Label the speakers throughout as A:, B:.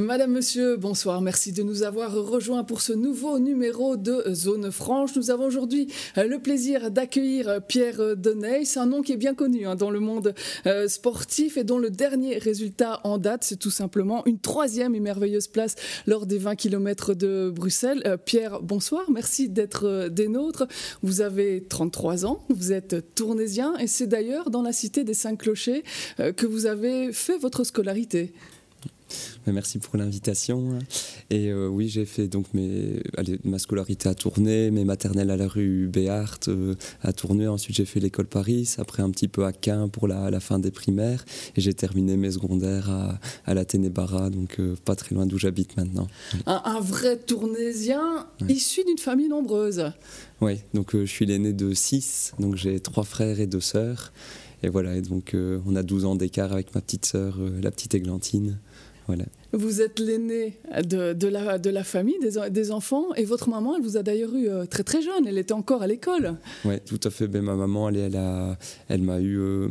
A: Madame, Monsieur, bonsoir. Merci de nous avoir rejoints pour ce nouveau numéro de Zone Franche. Nous avons aujourd'hui le plaisir d'accueillir Pierre Deney. C'est un nom qui est bien connu hein, dans le monde euh, sportif et dont le dernier résultat en date, c'est tout simplement une troisième et merveilleuse place lors des 20 km de Bruxelles. Euh, Pierre, bonsoir. Merci d'être euh, des nôtres. Vous avez 33 ans, vous êtes tournésien et c'est d'ailleurs dans la cité des Cinq Clochers que vous avez fait votre scolarité.
B: Merci pour l'invitation. Et euh, oui, j'ai fait donc mes, ma scolarité à Tournai, mes maternelles à la rue Béart euh, à Tournai. Ensuite, j'ai fait l'école Paris, après un petit peu à Caen pour la, fin des primaires. Et j'ai terminé mes secondaires à, à la Ténébara, donc euh, pas très loin d'où j'habite maintenant.
A: Un, vrai tournaisien issu d'une famille nombreuse.
B: Oui, donc je suis l'aîné de six, donc j'ai trois frères et deux sœurs. Et voilà, et donc on a 12 ans d'écart avec ma petite sœur, la petite Églantine. Voilà.
A: Vous êtes l'aîné de, de, la, de la famille, des, des, enfants, et votre maman, elle vous a d'ailleurs eu euh, très très jeune, elle était encore à l'école.
B: Oui, tout à fait. Ben, ma maman, elle, elle, a, elle m'a eu. Euh,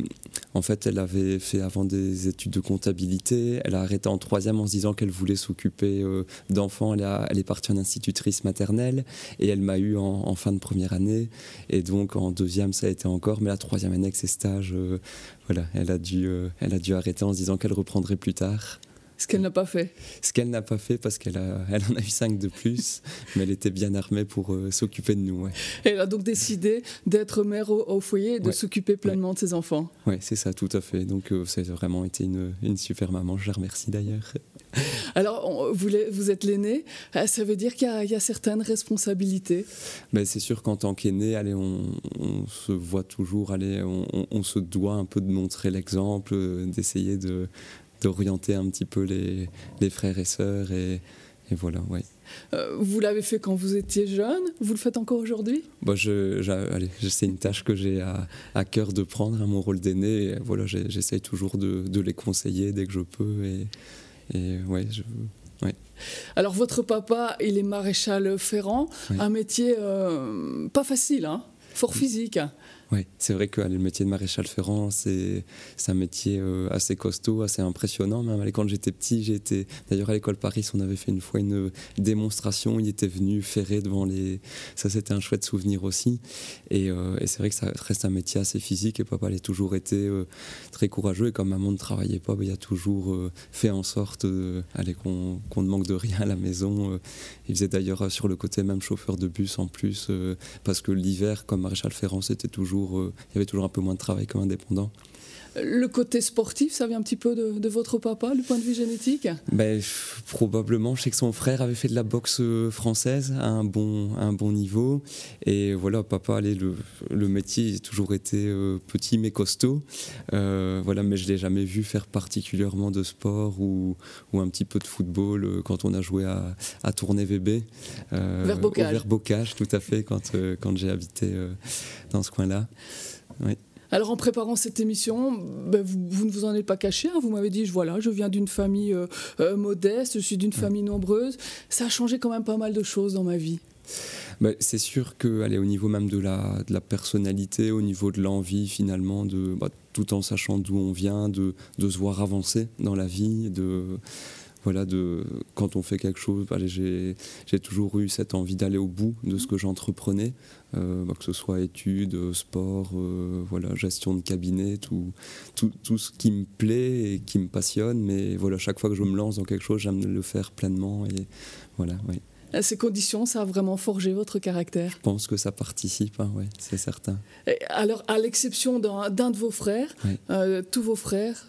B: en fait, elle avait fait avant des études de comptabilité. Elle a arrêté en troisième en se disant qu'elle voulait s'occuper euh, d'enfants. Elle, elle, est partie en institutrice maternelle et elle m'a eu en, fin de première année. Et donc en deuxième, ça a été encore. Mais la troisième année avec ses stages, voilà, elle a, dû, elle a dû arrêter en se disant qu'elle reprendrait plus tard.
A: Ce qu'elle n'a pas fait.
B: Ce qu'elle n'a pas fait parce qu'elle elle en a eu cinq de plus, mais elle était bien armée pour euh, s'occuper de nous.
A: Elle a donc décidé d'être mère au, foyer et de s'occuper pleinement de ses enfants.
B: Oui, c'est ça, tout à fait. Donc euh, ça a vraiment été une, une, super maman, je la remercie d'ailleurs.
A: Alors, vous, vous, êtes l'aîné, euh, ça veut dire qu'il y, a certaines responsabilités
B: ben, C'est sûr qu'en tant qu'aîné, allez, on, se voit toujours, allez, on, on, se doit un peu de montrer l'exemple, d'essayer de d'orienter un petit peu les, les, frères et sœurs. Et, et voilà, ouais.
A: Euh, vous l'avez fait quand vous étiez jeune? Vous le faites encore aujourd'hui?
B: Bah, je, C'est une tâche que j'ai à, à, cœur de prendre, à hein, mon rôle d'aîné. Voilà, J'essaye toujours de, de, les conseiller dès que je peux. Et, et ouais, je, ouais.
A: Alors, votre papa, il est maréchal ferrant, un métier euh, pas facile, hein fort physique.
B: Oui, c'est vrai que le métier de maréchal ferrant, c'est un métier euh, assez costaud, assez impressionnant. Même quand j'étais petit, j'étais. D'ailleurs, à l'école Paris, on avait fait une fois une démonstration. Il était venu ferrer devant les. Ça, c'était un chouette souvenir aussi. Et, euh, c'est vrai que ça reste un métier assez physique. Et papa, il a toujours été euh, très courageux. Et comme maman ne travaillait pas, ben, il a toujours fait en sorte qu'on ne manque de rien à la maison. il faisait d'ailleurs sur le côté même chauffeur de bus en plus, parce que l'hiver, comme maréchal ferrant, c'était toujours euh, il y avait toujours un peu moins de travail comme indépendant.
A: Le côté sportif, ça vient un petit peu de, votre papa, du point de vue génétique?
B: Ben, Probablement. Je sais que son frère avait fait de la boxe euh, française à un bon, un bon niveau. Et voilà, papa, allez, le, le métier a toujours été euh, petit mais costaud. voilà, mais je ne l'ai jamais vu faire particulièrement de sport ou, ou, un petit peu de football quand on a joué à, à Tournai VB.
A: vers Bocage.
B: Vers Bocage, tout à fait, quand, quand j'ai habité dans ce coin-là. Oui.
A: Alors en préparant cette émission, ben, vous, ne vous en êtes pas caché, hein. vous m'avez dit, voilà, je viens d'une famille euh, euh, modeste, je suis d'une famille nombreuse. Ça a changé quand même pas mal de choses dans ma vie.
B: Ben, c'est sûr que, allez, au niveau même de la, de la personnalité, au niveau de l'envie finalement, de, bah, tout en sachant d'où on vient, de, de, se voir avancer dans la vie, de, voilà, de, quand on fait quelque chose, j'ai toujours eu cette envie d'aller au bout de ce que j'entreprenais, euh, bah, que ce soit études, sport, euh, voilà, gestion de cabinet, tout, tout, tout, ce qui me plaît et qui me passionne. Mais voilà, chaque fois que je me lance dans quelque chose, j'aime le faire pleinement. Et voilà, oui.
A: Ces conditions, ça a vraiment forgé votre caractère?
B: Je pense que ça participe, hein, ouais, c'est certain.
A: alors, à l'exception d'un de vos frères, euh, tous vos frères,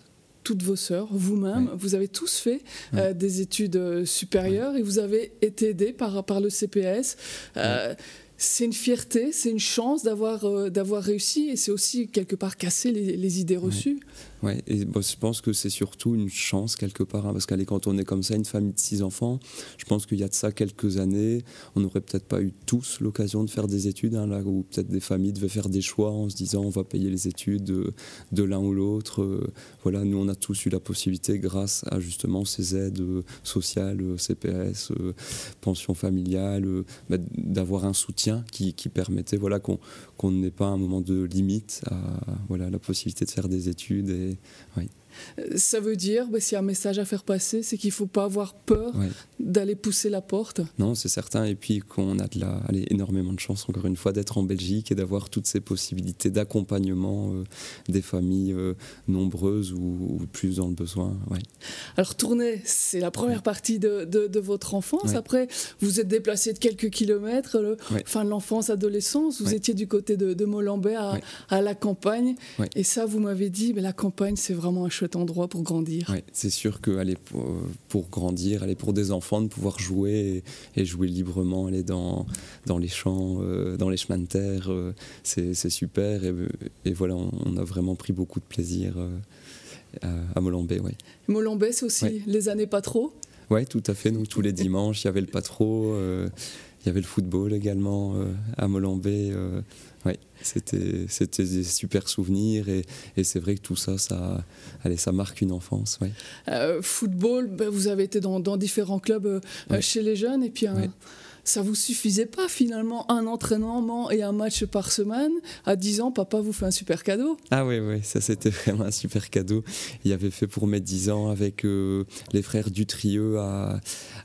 A: toutes vos sœurs, vous-même, vous avez tous fait euh, des études euh, supérieures et vous avez été aidés par, par le CPS. Euh, c'est une fierté, c'est une chance d'avoir d'avoir réussi et c'est aussi quelque part casser les, les idées reçues.
B: Ouais, et je pense que c'est surtout une chance quelque part, hein, parce qu'allez, quand on est comme ça, une famille de six enfants, je pense qu'il y a de ça quelques années, on n'aurait peut-être pas eu tous l'occasion de faire des études, hein, là où peut-être des familles devaient faire des choix en se disant on va payer les études de, de l'un ou l'autre. Euh, voilà, nous on a tous eu la possibilité, grâce à justement ces aides euh, sociales, euh, CPS, pension familiale, bah, d'avoir un soutien qui, permettait voilà, qu'on n'ait pas un moment de limite à voilà, la possibilité de faire des études.
A: Ça veut dire, bah, s'il y a un message à faire passer, c'est qu'il ne faut pas avoir peur d'aller pousser la porte.
B: Non, c'est certain. Et puis qu'on a de la, allez, énormément de chance, encore une fois, d'être en Belgique et d'avoir toutes ces possibilités d'accompagnement euh, des familles euh, nombreuses ou, plus dans le besoin.
A: Alors, tourner, c'est la première partie de, de, votre enfance. Après, vous êtes déplacé de quelques kilomètres, le, fin de l'enfance, adolescence. Vous étiez du côté de, de à, à, la campagne. Et ça, vous m'avez dit, mais la campagne, c'est vraiment un chouette endroit pour grandir.
B: c'est sûr que aller pour, pour, grandir, aller pour des enfants, de pouvoir jouer et, jouer librement, aller dans, dans les champs, euh, dans les chemins de terre, euh, c'est super. Et, et, voilà, on, a vraiment pris beaucoup de plaisir euh, à, Molenbeek. Ouais.
A: Molenbeek, c'est aussi les années pas trop?
B: Oui, tout à fait. Donc tous les dimanches, il y avait le pas trop. Il y avait le football également à Molenbeek. Ouais, c'était, c'était des super souvenirs et, et c'est vrai que tout ça, ça, allez, ça marque une enfance. Ouais.
A: Euh, football, ben, vous avez été dans, dans différents clubs euh, chez les jeunes et puis ça vous suffisait pas finalement un entraînement et un match par semaine À 10 ans, papa vous fait un super cadeau.
B: Ah oui, oui, ça c'était vraiment un super cadeau. Il avait fait pour mes 10 ans avec euh, les frères Dutrieux à,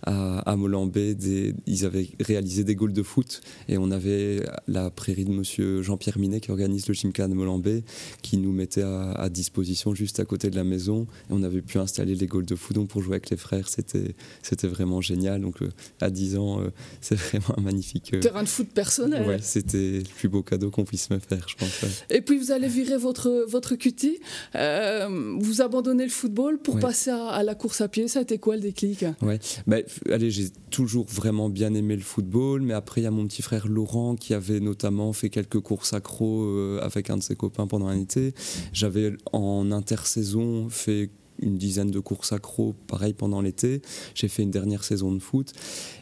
B: à, à Molenbeek. ils avaient réalisé des goals de foot et on avait la prairie de monsieur Jean-Pierre Minet qui organise le Chimka de Molenbeek qui nous mettait à, disposition juste à côté de la maison et on avait pu installer les goals de foot donc pour jouer avec les frères. C'était, c'était vraiment génial. Donc euh, à 10 ans, euh, vraiment un magnifique.
A: Euh, Terrain de foot personnel.
B: Ouais, c'était le plus beau cadeau qu'on puisse me faire, je pense.
A: Et puis vous allez virer votre, votre cutie, euh, vous abandonnez le football pour passer à, la course à pied. Ça a été quoi le déclic?
B: Ouais, bah, allez, j'ai toujours vraiment bien aimé le football, mais après il y a mon petit frère Laurent qui avait notamment fait quelques courses accro euh, avec un de ses copains pendant un été. J'avais en intersaison fait une dizaine de courses accro, pareil pendant l'été. J'ai fait une dernière saison de foot.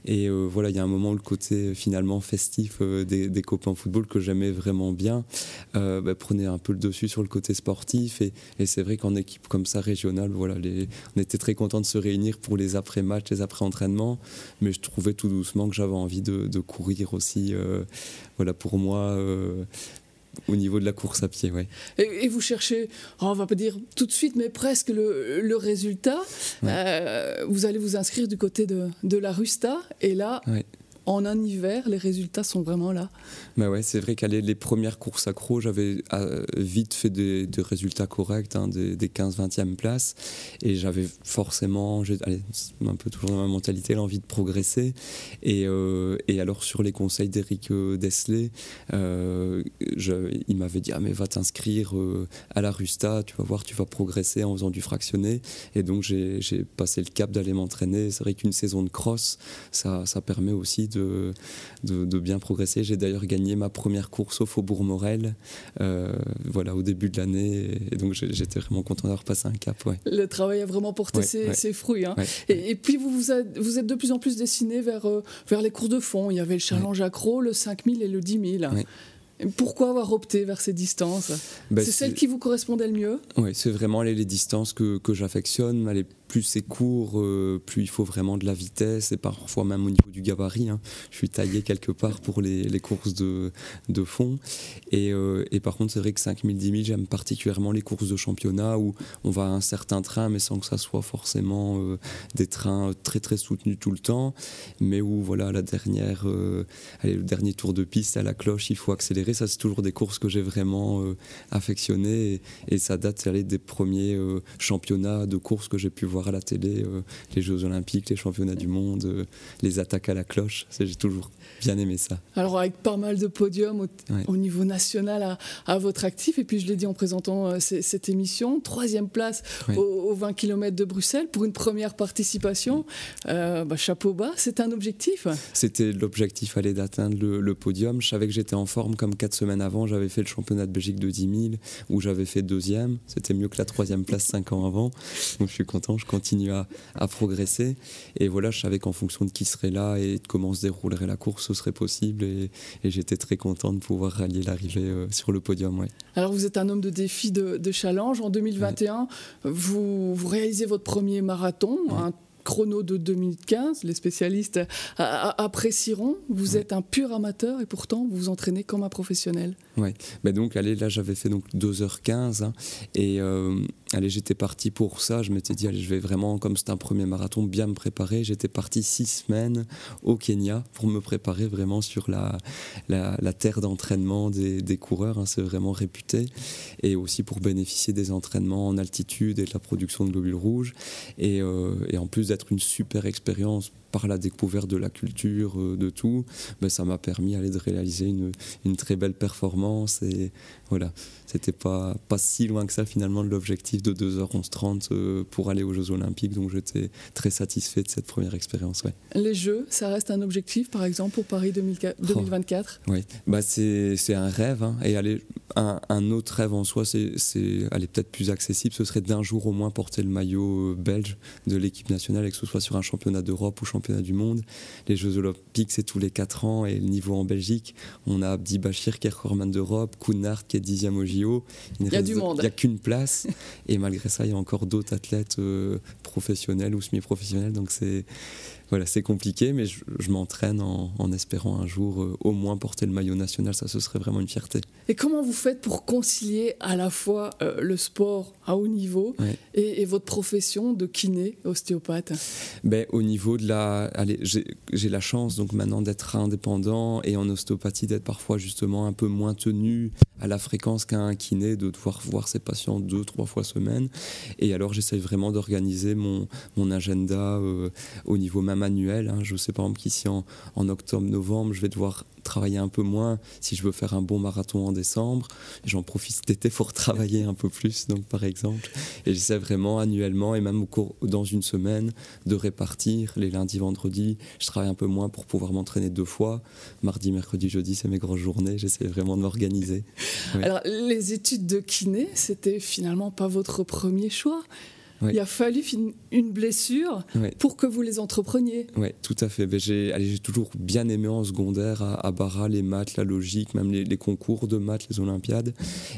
B: Et euh, voilà, il y a un moment où le côté euh, finalement festif euh, des, des, copains football que j'aimais vraiment bien bah, prenait un peu le dessus sur le côté sportif. Et, c'est vrai qu'en équipe comme ça régionale, voilà, on était très contents de se réunir pour les après-matchs, les après-entraînements. Mais je trouvais tout doucement que j'avais envie de, courir aussi. voilà, pour moi, au niveau de la course à pied, oui.
A: Et, vous cherchez, oh, on va pas dire tout de suite, mais presque le, résultat. Euh, vous allez vous inscrire du côté de, de la Rusta, et là, en un hiver, les résultats sont vraiment là.
B: Mais ouais, c'est vrai qu'aller les premières courses accro, j'avais euh, vite fait des, résultats corrects, hein, des, 15-20e places, et j'avais forcément, un peu toujours dans ma mentalité, l'envie de progresser. Et, euh, et alors sur les conseils d'Eric euh, Desley, il m'avait dit ah mais va t'inscrire à la Rusta, tu vas voir, tu vas progresser en faisant du fractionné. Et donc j'ai passé le cap d'aller m'entraîner. C'est vrai qu'une saison de cross, ça, ça permet aussi de, de, bien progresser. J'ai d'ailleurs gagné ma première course au Faubourg Morel euh, voilà, au début de l'année. Et donc j'étais vraiment content d'avoir passé un cap. Ouais.
A: Le travail a vraiment porté ses, fruits. Hein. Et, puis vous, vous êtes, vous êtes de plus en plus dessiné vers, euh, vers les courses de fond. Il y avait le challenge accro, le 5000 et le 10 000. Pourquoi avoir opté vers ces distances? Bah, C'est celle qui vous correspondait le mieux?
B: Oui, c'est vraiment les, les distances que, que j'affectionne. Plus c'est court, euh, plus il faut vraiment de la vitesse et parfois même au niveau du gabarit. Hein. Je suis taillé quelque part pour les, courses de, fond. Et, euh, et, par contre, c'est vrai que 5000, 10 000, j'aime particulièrement les courses de championnat où on va à un certain train, mais sans que ça soit forcément euh, des trains très très soutenus tout le temps, mais où voilà la dernière, le dernier tour de piste à la cloche, il faut accélérer. Ça, c'est toujours des courses que j'ai vraiment affectionnées et, ça date allez, des premiers championnats de courses que j'ai pu voir à la télé euh, les Jeux Olympiques, les championnats du monde, euh, les attaques à la cloche. J'ai toujours bien aimé ça.
A: Alors avec pas mal de podiums au, niveau national à, votre actif, et puis je l'ai dit en présentant euh, cette émission, troisième place aux, 20 km de Bruxelles pour une première participation. Bah, chapeau bas, c'est un objectif
B: C'était l'objectif, aller d'atteindre le, podium. Je savais que j'étais en forme comme quatre semaines avant, j'avais fait le championnat de Belgique de 10 000 où j'avais fait deuxième. C'était mieux que la troisième place cinq ans avant. Donc je suis content, je continue à, progresser. Et voilà, je savais qu'en fonction de qui serait là et de comment se déroulerait la course, ce serait possible. Et, j'étais très content de pouvoir rallier l'arrivée euh, sur le podium. Ouais.
A: Alors, vous êtes un homme de défi, de, challenge. En 2021, vous, vous, réalisez votre premier marathon, un chrono de 2015. Les spécialistes apprécieront. Vous êtes un pur amateur et pourtant vous vous entraînez comme un professionnel.
B: Oui, mais donc allez, là j'avais fait donc 2h15 hein, et, euh, allez, j'étais parti pour ça. Je m'étais dit, allez, je vais vraiment, comme c'est un premier marathon, bien me préparer. J'étais parti six semaines au Kenya pour me préparer vraiment sur la, la, terre d'entraînement des, des, coureurs. Hein, c'est vraiment réputé. Et aussi pour bénéficier des entraînements en altitude et de la production de globules rouges. Et, euh, et en plus d'être une super expérience par la découverte de la culture, euh, de tout, ben, ça m'a permis de réaliser une, une, très belle performance. Et voilà, c'était pas, pas si loin que ça finalement de l'objectif de 2h11.30 euh, pour aller aux Jeux Olympiques. Donc j'étais très satisfait de cette première expérience. Ouais.
A: Les Jeux, ça reste un objectif par exemple pour Paris 2024
B: Oui, bah, c'est un rêve. Hein. Et aller, un, un, autre rêve en soi, c'est aller peut-être plus accessible, ce serait d'un jour au moins porter le maillot euh, belge de l'équipe nationale, et que ce soit sur un championnat d'Europe ou championnat du monde. Les Jeux Olympiques, c'est tous les 4 ans. Et le niveau en Belgique, on a Abdi Bachir qui est recordman d'Europe, Kounard qui est dixième au JO.
A: Il y a du monde.
B: Il n'y a qu'une place. et malgré ça, il y a encore d'autres athlètes euh, professionnels ou semi-professionnels. Donc c'est voilà, c'est compliqué, mais je, m'entraîne en, espérant un jour euh, au moins porter le maillot national. Ça, ce serait vraiment une fierté.
A: Et comment vous faites pour concilier à la fois euh, le sport à haut niveau et, votre profession de kiné, ostéopathe?
B: Ben, Au niveau de la... Allez, j'ai la chance donc maintenant d'être indépendant et en ostéopathie d'être parfois justement un peu moins tenu à la fréquence qu'un kiné, de devoir voir ses patients deux, trois fois semaine. Et alors j'essaye vraiment d'organiser mon, mon agenda euh, au niveau même manuel. Hein. Je sais par exemple qu'ici en, en octobre-novembre, je vais devoir travailler un peu moins si je veux faire un bon marathon en décembre. J'en profite cet pour travailler un peu plus, donc par exemple. Et j'essaie vraiment annuellement et même au cours, dans une semaine de répartir les lundis, vendredis. Je travaille un peu moins pour pouvoir m'entraîner deux fois. Mardi, mercredi, jeudi, c'est mes grosses journées. J'essaie vraiment de m'organiser.
A: Alors, les études de kiné, c'était finalement pas votre premier choix. Il a fallu une blessure pour que vous les entrepreniez.
B: Oui, tout à fait. Ben, j'ai toujours bien aimé en secondaire à, à Barra les maths, la logique, même les, concours de maths, les Olympiades.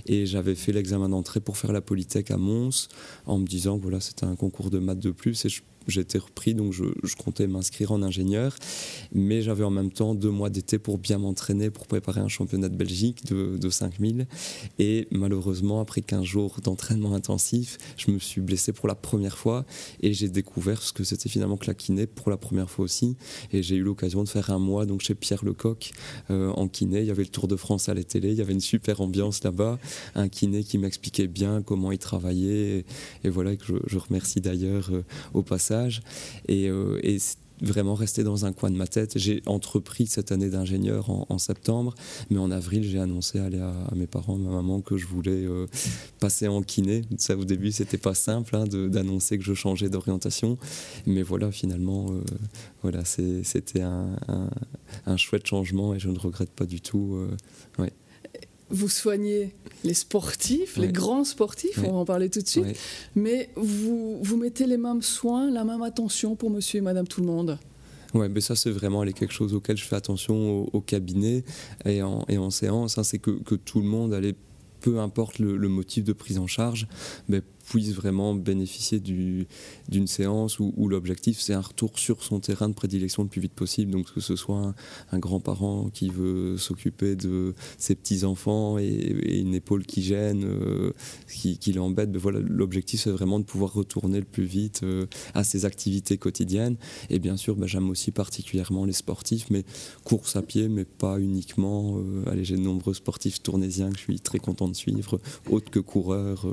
B: Et j'avais fait l'examen d'entrée pour faire la Polytech à Mons en me disant que voilà, c'était un concours de maths de plus. Et je j'étais repris, donc je, comptais m'inscrire en ingénieur. Mais j'avais en même temps deux mois d'été pour bien m'entraîner, pour préparer un championnat de Belgique de, de 5000. Et malheureusement, après 15 jours d'entraînement intensif, je me suis blessé pour la première fois et j'ai découvert ce que c'était finalement que la kiné pour la première fois aussi. Et j'ai eu l'occasion de faire un mois donc chez Pierre Lecoq euh, en kiné. Il y avait le Tour de France à la télé, il y avait une super ambiance là-bas. Un kiné qui m'expliquait bien comment il travaillait. Et, voilà, que je, je remercie d'ailleurs euh, au passage et, euh, vraiment resté dans un coin de ma tête. J'ai entrepris cette année d'ingénieur en, septembre, mais en avril, j'ai annoncé à, mes parents, à ma maman, que je voulais euh, passer en kiné. Ça, au début, c'était pas simple hein, d'annoncer que je changeais d'orientation, mais voilà, finalement, euh, voilà, c'était un, chouette changement et je ne regrette pas du tout.
A: Vous soignez les sportifs, les grands sportifs, on va en parler tout de suite, mais vous, vous mettez les mêmes soins, la même attention pour monsieur et madame tout le monde.
B: Ouais, mais ça c'est vraiment quelque chose auquel je fais attention au, cabinet et en, et en séance, hein, c'est que, que, tout le monde allait peu importe le, le, motif de prise en charge, mais puisse vraiment bénéficier d'une séance où, l'objectif c'est un retour sur son terrain de prédilection le plus vite possible. Donc que ce soit un, grand-parent qui veut s'occuper de ses petits-enfants et, une épaule qui gêne, euh, qui, l'embête, ben voilà, l'objectif c'est vraiment de pouvoir retourner le plus vite euh, à ses activités quotidiennes. Et bien sûr, ben, j'aime aussi particulièrement les sportifs, mais course à pied, mais pas uniquement. Euh, allez, j'ai de nombreux sportifs tournésiens que je suis très content de suivre, autres que coureurs.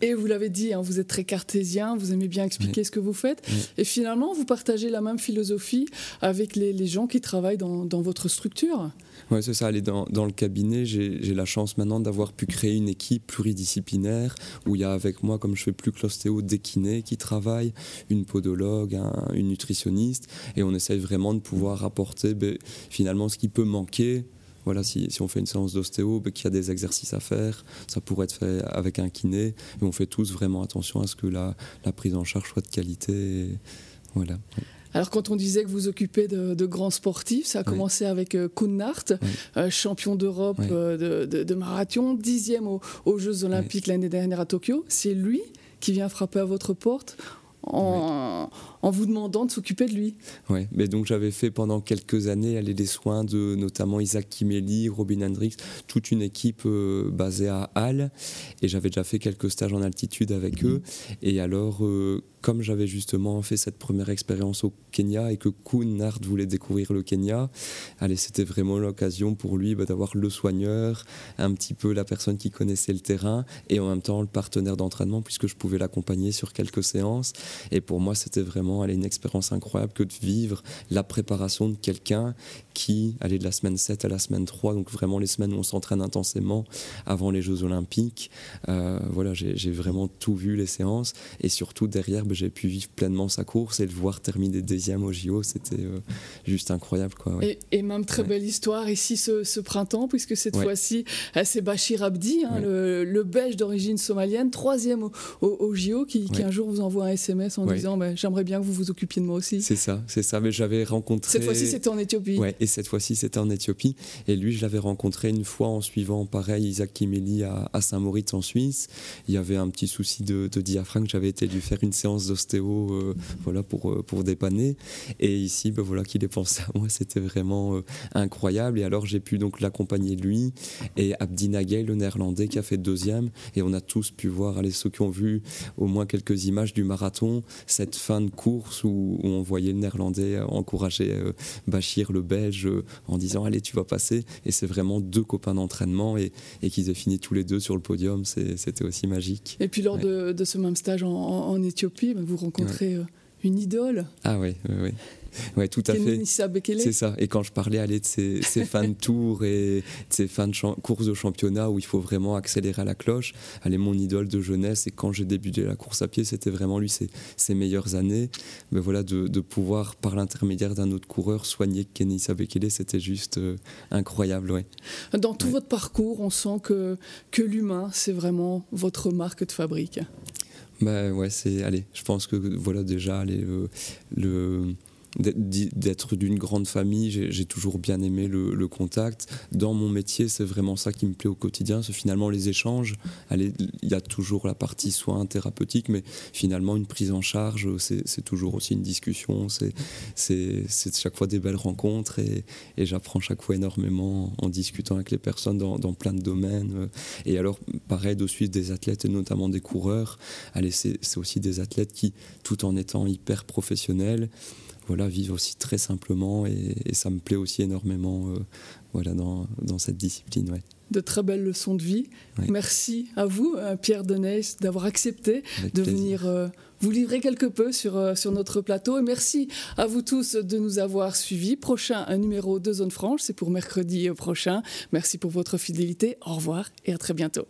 A: Et, vous l'avez dit, hein, vous êtes très cartésien, vous aimez bien expliquer ce que vous faites. Et finalement, vous partagez la même philosophie avec les, gens qui travaillent dans, votre structure.
B: Oui, c'est ça. Aller dans, dans le cabinet, j'ai la chance maintenant d'avoir pu créer une équipe pluridisciplinaire où il y a avec moi, comme je fais plus que l'ostéo, des kinés qui travaillent, une podologue, une nutritionniste. Et on essaye vraiment de pouvoir apporter ben, finalement ce qui peut manquer voilà, si, on fait une séance d'ostéo, ben, qu'il y a des exercices à faire, ça pourrait être fait avec un kiné. Et on fait tous vraiment attention à ce que la, prise en charge soit de qualité. voilà.
A: Alors quand on disait que vous occupez de, grands sportifs, ça a commencé avec euh, euh champion d'Europe euh, de, marathon, dixième aux, Jeux olympiques l'année dernière à Tokyo. C'est lui qui vient frapper à votre porte en, en vous demandant de s'occuper de lui.
B: Oui, mais donc j'avais fait pendant quelques années aller des soins de notamment Isaac Kimeli, Robin Hendricks, toute une équipe euh, basée à Halle. Et j'avais déjà fait quelques stages en altitude avec eux. Et alors, euh, comme j'avais justement fait cette première expérience au Kenya et que Kuhn Nart voulait découvrir le Kenya, allez, c'était vraiment l'occasion pour lui bah, d'avoir le soigneur, un petit peu la personne qui connaissait le terrain et en même temps le partenaire d'entraînement puisque je pouvais l'accompagner sur quelques séances. Et pour moi, c'était vraiment allez, une expérience incroyable que de vivre la préparation de quelqu'un qui allait de la semaine 7 à la semaine 3, donc vraiment les semaines où on s'entraîne intensément avant les Jeux Olympiques. Euh, voilà, j'ai vraiment tout vu les séances et surtout derrière, j'ai pu vivre pleinement sa course et le voir terminer deuxième au JO, c'était euh, juste incroyable. Quoi,
A: et, même très belle histoire ici ce, printemps, puisque cette fois-ci, euh, c'est Bachir Abdi, hein, le, Belge d'origine somalienne, troisième au, au, JO, qui, un jour vous envoie un SMS en disant bah, J'aimerais bien que vous vous occupiez de moi aussi.
B: C'est ça, c'est ça. Mais j'avais rencontré.
A: Cette fois-ci, c'était en Éthiopie.
B: Ouais, et cette fois-ci, c'était en Éthiopie. Et lui, je l'avais rencontré une fois en suivant, pareil, Isaac Kimeli à, Saint-Moritz en Suisse. Il y avait un petit souci de, de diaphragme. J'avais été lui faire une séance d'ostéo euh, voilà, pour, euh, pour dépanner. Et ici, ben voilà, qu'il ait pensé à moi, c'était vraiment euh, incroyable. Et alors, j'ai pu donc l'accompagner lui et Abdi Nagel, le néerlandais, qui a fait deuxième. Et on a tous pu voir, allez, ceux qui ont vu au moins quelques images du marathon, cette fin de course où, on voyait le néerlandais encourager Bachir, le belge, en disant Allez, tu vas passer. Et c'est vraiment deux copains d'entraînement et, et qu'ils aient fini tous les deux sur le podium, c'était aussi magique.
A: Et puis, lors de, de, ce même stage en, en Éthiopie, vous rencontrez euh, une idole.
B: Ah oui, oui, oui. Ouais, tout à fait. C'est ça. Et quand je parlais aller de ces, ces fins de tour et de ces fins de course de championnat où il faut vraiment accélérer à la cloche, allez, mon idole de jeunesse, et quand j'ai débuté la course à pied, c'était vraiment lui, ses, ses, meilleures années. Mais voilà, de, de pouvoir, par l'intermédiaire d'un autre coureur, soigner Kenny Sabekele, c'était juste euh, incroyable. Ouais.
A: Dans tout votre parcours, on sent que, que l'humain, c'est vraiment votre marque de fabrique.
B: Bah ouais, c'est. Allez, je pense que voilà, déjà, allez, le d'être d'une grande famille, j'ai toujours bien aimé le, contact. Dans mon métier, c'est vraiment ça qui me plaît au quotidien, c'est finalement les échanges. Il y a toujours la partie soin thérapeutique, mais finalement une prise en charge, c'est toujours aussi une discussion, c'est chaque fois des belles rencontres et, j'apprends chaque fois énormément en discutant avec les personnes dans, dans, plein de domaines. Et alors, pareil, de suivre des athlètes et notamment des coureurs, c'est aussi des athlètes qui, tout en étant hyper professionnels, voilà, vivre aussi très simplement et, ça me plaît aussi énormément euh, voilà, dans, dans, cette discipline. Ouais.
A: De très belles leçons de vie. Merci à vous, euh, Pierre Deneys, d'avoir accepté de venir euh, vous livrer quelque peu sur, sur notre plateau. Et merci à vous tous de nous avoir suivis. Prochain un numéro de Zone Franche, c'est pour mercredi prochain. Merci pour votre fidélité. Au revoir et à très bientôt.